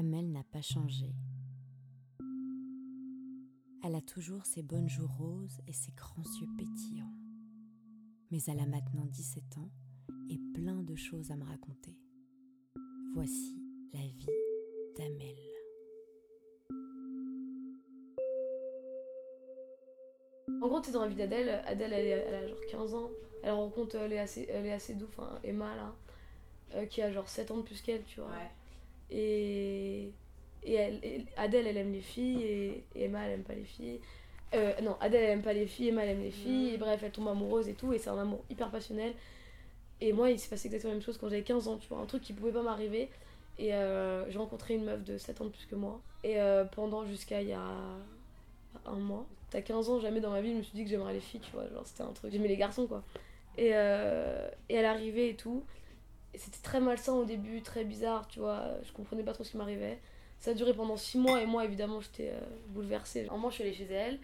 Amel n'a pas changé. Elle a toujours ses bonnes joues roses et ses grands yeux pétillants. Mais elle a maintenant 17 ans et plein de choses à me raconter. Voici la vie d'Amel. En gros, t'es dans la vie d'Adèle. Adèle, elle, a genre 15 ans. Elle rencontre, elle est assez, elle est assez douce, enfin, Emma là, euh, qui a genre 7 ans de plus qu'elle, tu vois. Et, et, elle, et Adèle, elle aime les filles et, et Emma, elle aime pas les filles. Euh, non, Adèle, elle aime pas les filles, Emma, elle aime les filles. Et bref, elle tombe amoureuse et tout. Et c'est un amour hyper passionnel. Et moi, il s'est passé exactement la même chose quand j'avais 15 ans, tu vois. Un truc qui pouvait pas m'arriver. Et euh, j'ai rencontré une meuf de 7 ans de plus que moi. Et euh, pendant jusqu'à il y a un mois. T'as 15 ans, jamais dans ma vie, je me suis dit que j'aimerais les filles, tu vois. Genre, c'était un truc. J'aimais les garçons, quoi. Et, euh, et elle arrivait et tout. C'était très malsain au début, très bizarre, tu vois. Je comprenais pas trop ce qui m'arrivait. Ça a duré pendant 6 mois et moi, évidemment, j'étais euh, bouleversée. Un mois, je suis allée chez elle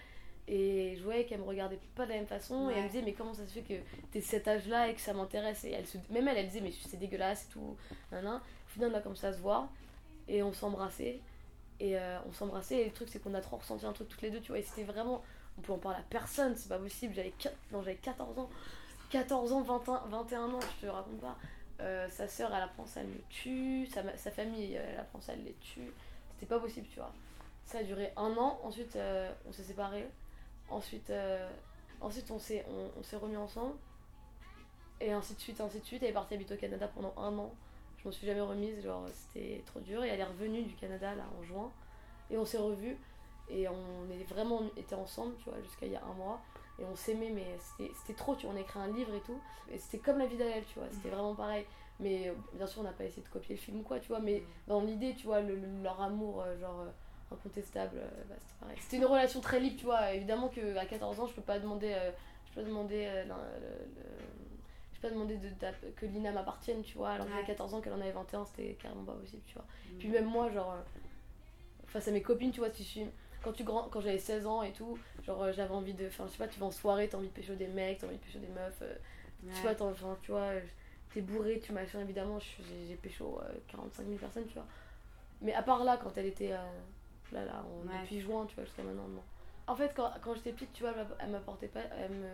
et je voyais qu'elle me regardait pas de la même façon. Et elle me disait, mais comment ça se fait que t'es de cet âge-là et que ça m'intéresse? Et elle se... même elle, elle disait, mais c'est dégueulasse et tout. Nan. Au final, on a commencé à se voir et on s'embrassait. Et euh, on s'embrassait et le truc, c'est qu'on a trop ressenti un truc toutes les deux, tu vois. Et c'était vraiment. On peut en parler à personne, c'est pas possible. J'avais quat- non, j'avais 14 ans. 14 ans, 21, 21 ans, je te raconte pas. Euh, sa sœur, elle apprend ça, elle le tue. Sa, sa famille, elle apprend ça, elle les tue. C'était pas possible, tu vois. Ça a duré un an. Ensuite, euh, on s'est séparés. Ensuite, euh, ensuite on s'est on, remis ensemble. Et ainsi de suite, ainsi de suite. Elle est partie habiter au Canada pendant un an. Je m'en suis jamais remise, genre c'était trop dur. Et elle est revenue du Canada là en juin. Et on s'est revus. Et on est vraiment été ensemble, tu vois, jusqu'à il y a un mois. Et on s'aimait, mais c'était trop, tu vois. On a écrit un livre et tout. Et c'était comme la vie d'Adèle, tu vois. C'était vraiment pareil. Mais euh, bien sûr, on n'a pas essayé de copier le film ou quoi, tu vois. Mais dans l'idée, tu vois, le- le- leur amour, euh, genre euh, incontestable, bah, c'était pareil. C'était une relation très libre, tu vois. Évidemment qu'à 14 ans, je peux pas demander. euh, je peux demander. euh, le- je peux pas demander de, que Lina m'appartienne, tu vois. Alors Ouais. j'avais 14 ans, qu'elle en avait 21, c'était carrément pas possible, tu vois. Puis même moi, genre, face à mes copines, tu vois, tu suis. Quand, tu grand, quand j'avais 16 ans et tout, genre euh, j'avais envie de. Enfin, je sais pas, tu vas en soirée, t'as envie de pécho des mecs, t'as envie de pécho des meufs. euh, Tu vois, enfin, tu vois, t'es bourré, tu machin, évidemment, j'ai pécho euh, 45 000 personnes, tu vois. Mais à part là, quand elle était euh, là, là, Ouais. depuis juin, tu vois, jusqu'à maintenant, non. En fait, quand, quand j'étais petite, tu vois, elle m'a- elle m'apportait pas. Elle me,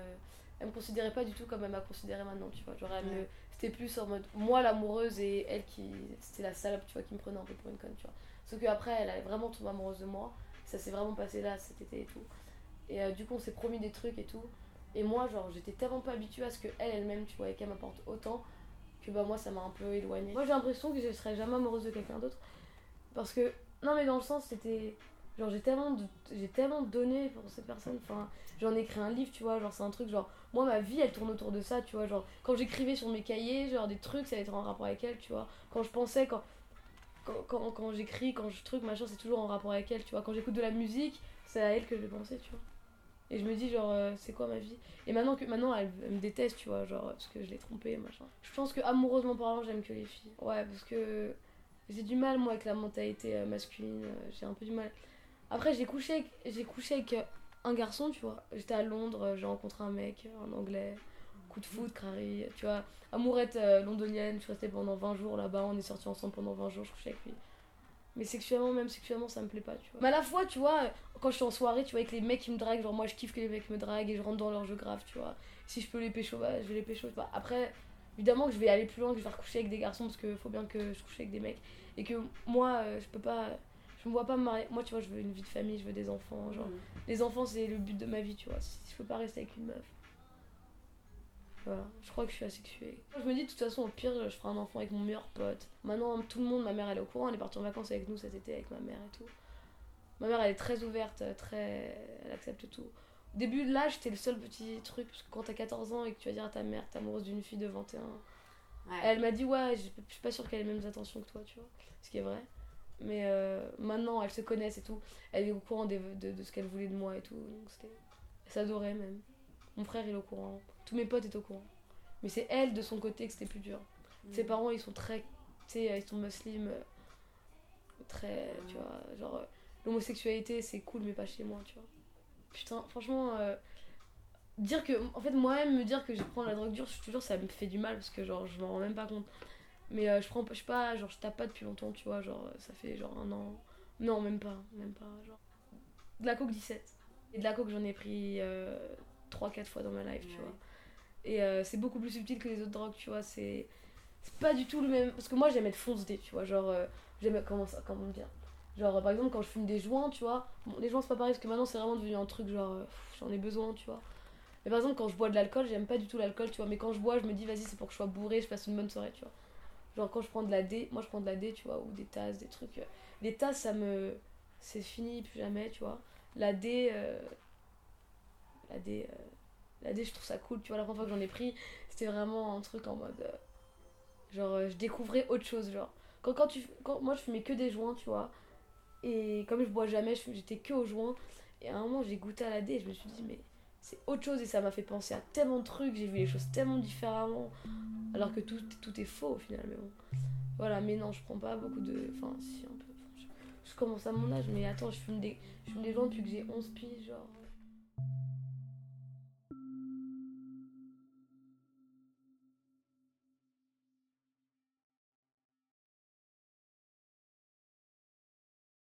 elle me considérait pas du tout comme elle m'a considérée maintenant, tu vois. Genre, elle me- Ouais. c'était plus en mode moi l'amoureuse et elle qui. C'était la salope, tu vois, qui me prenait un peu pour une conne, tu vois. Sauf qu'après, elle allait vraiment tomber amoureuse de moi. Ça s'est vraiment passé là, cet été et tout. Et euh, du coup, on s'est promis des trucs et tout. Et moi, genre, j'étais tellement pas habituée à ce que elle elle-même, tu vois, et qu'elle m'apporte autant, que bah, moi, ça m'a un peu éloignée. Moi, j'ai l'impression que je serais jamais amoureuse de quelqu'un d'autre. Parce que, non, mais dans le sens, c'était. Genre, j'ai tellement, j'ai tellement donné pour cette personne. Enfin, j'en ai écrit un livre, tu vois. Genre, c'est un truc, genre, moi, ma vie, elle tourne autour de ça, tu vois. Genre, quand j'écrivais sur mes cahiers, genre, des trucs, ça allait être en rapport avec elle, tu vois. Quand je pensais, quand. Quand, quand, quand j'écris, quand je truc, machin, c'est toujours en rapport avec elle, tu vois. Quand j'écoute de la musique, c'est à elle que je vais penser, tu vois. Et je me dis, genre, euh, c'est quoi ma vie? Et maintenant, que, maintenant elle, elle me déteste, tu vois, genre, parce que je l'ai trompée, machin. Je pense que, amoureusement parlant, j'aime que les filles. Ouais, parce que j'ai du mal, moi, avec la mentalité euh, masculine. euh, j'ai un peu du mal. Après, j'ai couché j'ai couché avec un garçon, tu vois. J'étais à Londres, j'ai rencontré un mec, un anglais. Coup de foot, crari, tu vois. Amourette euh, londonienne, je suis restée pendant 20 jours là-bas, on est sortis ensemble pendant 20 jours, je couchais avec lui. Mais sexuellement, même sexuellement, ça me plaît pas, tu vois. Mais à la fois, tu vois, quand je suis en soirée, tu vois, avec les mecs qui me draguent, genre moi je kiffe que les mecs me draguent et je rentre dans leur jeu grave, tu vois. Si je peux les pécho, bah, je vais les pécho. Bah, après, évidemment que je vais aller plus loin, que je vais recoucher avec des garçons parce qu'il faut bien que je couche avec des mecs. Et que moi, euh, je peux pas. Je me vois pas me marier. Moi, tu vois, je veux une vie de famille, je veux des enfants. Genre, les enfants, c'est le but de ma vie, tu vois. Si je peux pas rester avec une meuf. Voilà, je crois que je suis asexuée. Je me dis, de toute façon, au pire, je ferai un enfant avec mon meilleur pote. Maintenant, tout le monde, ma mère, elle est au courant. Elle est partie en vacances avec nous cet été, avec ma mère et tout. Ma mère, elle est très ouverte, très. Elle accepte tout. Au début, là, j'étais le seul petit truc, parce que quand t'as 14 ans et que tu vas dire à ta mère t'es amoureuse d'une fille de 21, Ouais. elle m'a dit, ouais, je suis pas sûre qu'elle ait les mêmes intentions que toi, tu vois. Ce qui est vrai. Mais euh, maintenant, elles se connaissent et tout. Elle est au courant des- de, de ce qu'elle voulait de moi et tout. Donc c'était. Elle s'adorait même. Mon frère, il est au courant. Tous mes potes étaient au courant. Mais c'est elle, de son côté, que c'était plus dur. Ses parents, ils sont très. Tu sais, ils sont musulmans. euh, Très. Tu vois, genre. euh, L'homosexualité, c'est cool, mais pas chez moi, tu vois. Putain, franchement. euh, dire que. En fait, moi-même, me dire que je prends la drogue dure, je te jure, ça me fait du mal parce que, genre, je m'en rends même pas compte. Mais euh, je prends je sais pas, genre je tape pas depuis longtemps, tu vois, genre ça fait genre un an. Non, même pas, même pas, genre. De la coke 17. Et de la coke, j'en ai pris 3-4 fois dans ma life, tu vois. Et c'est beaucoup plus subtil que les autres drogues, tu vois, c'est pas du tout le même. Parce que moi, j'aime être fonce tu vois. Genre, euh, j'aime. Comment, ça, comment dire Genre, par exemple, quand je fume des joints, tu vois. Bon, les joints, c'est pas pareil parce que maintenant, c'est vraiment devenu un truc genre. Euh, j'en ai besoin, tu vois. Mais par exemple, quand je bois de l'alcool, j'aime pas du tout l'alcool, tu vois. Mais quand je bois, je me dis, vas-y, c'est pour que je sois bourré, je passe une bonne soirée, tu vois. Genre, quand je prends de la D, moi, je prends de la D, tu vois, ou des tasses, des trucs. Euh. Les tasses, ça me. C'est fini, plus jamais, tu vois. La D. La D. La D, je trouve ça cool, tu vois. La première fois que j'en ai pris, c'était vraiment un truc en mode Genre, euh, je découvrais autre chose, genre. Quand, quand tu, quand, moi, je fumais que des joints, tu vois. Et comme je bois jamais, j'étais que aux joints. Et à un moment, j'ai goûté à la D je me suis dit, mais c'est autre chose. Et ça m'a fait penser à tellement de trucs. J'ai vu les choses tellement différemment. Alors que tout, tout est faux au final. Mais bon. Voilà, mais non, je prends pas beaucoup de. Enfin, si, un peu. Je, commence à mon âge, mais attends, je fume des, je fume des joints depuis que j'ai 11 piges, genre.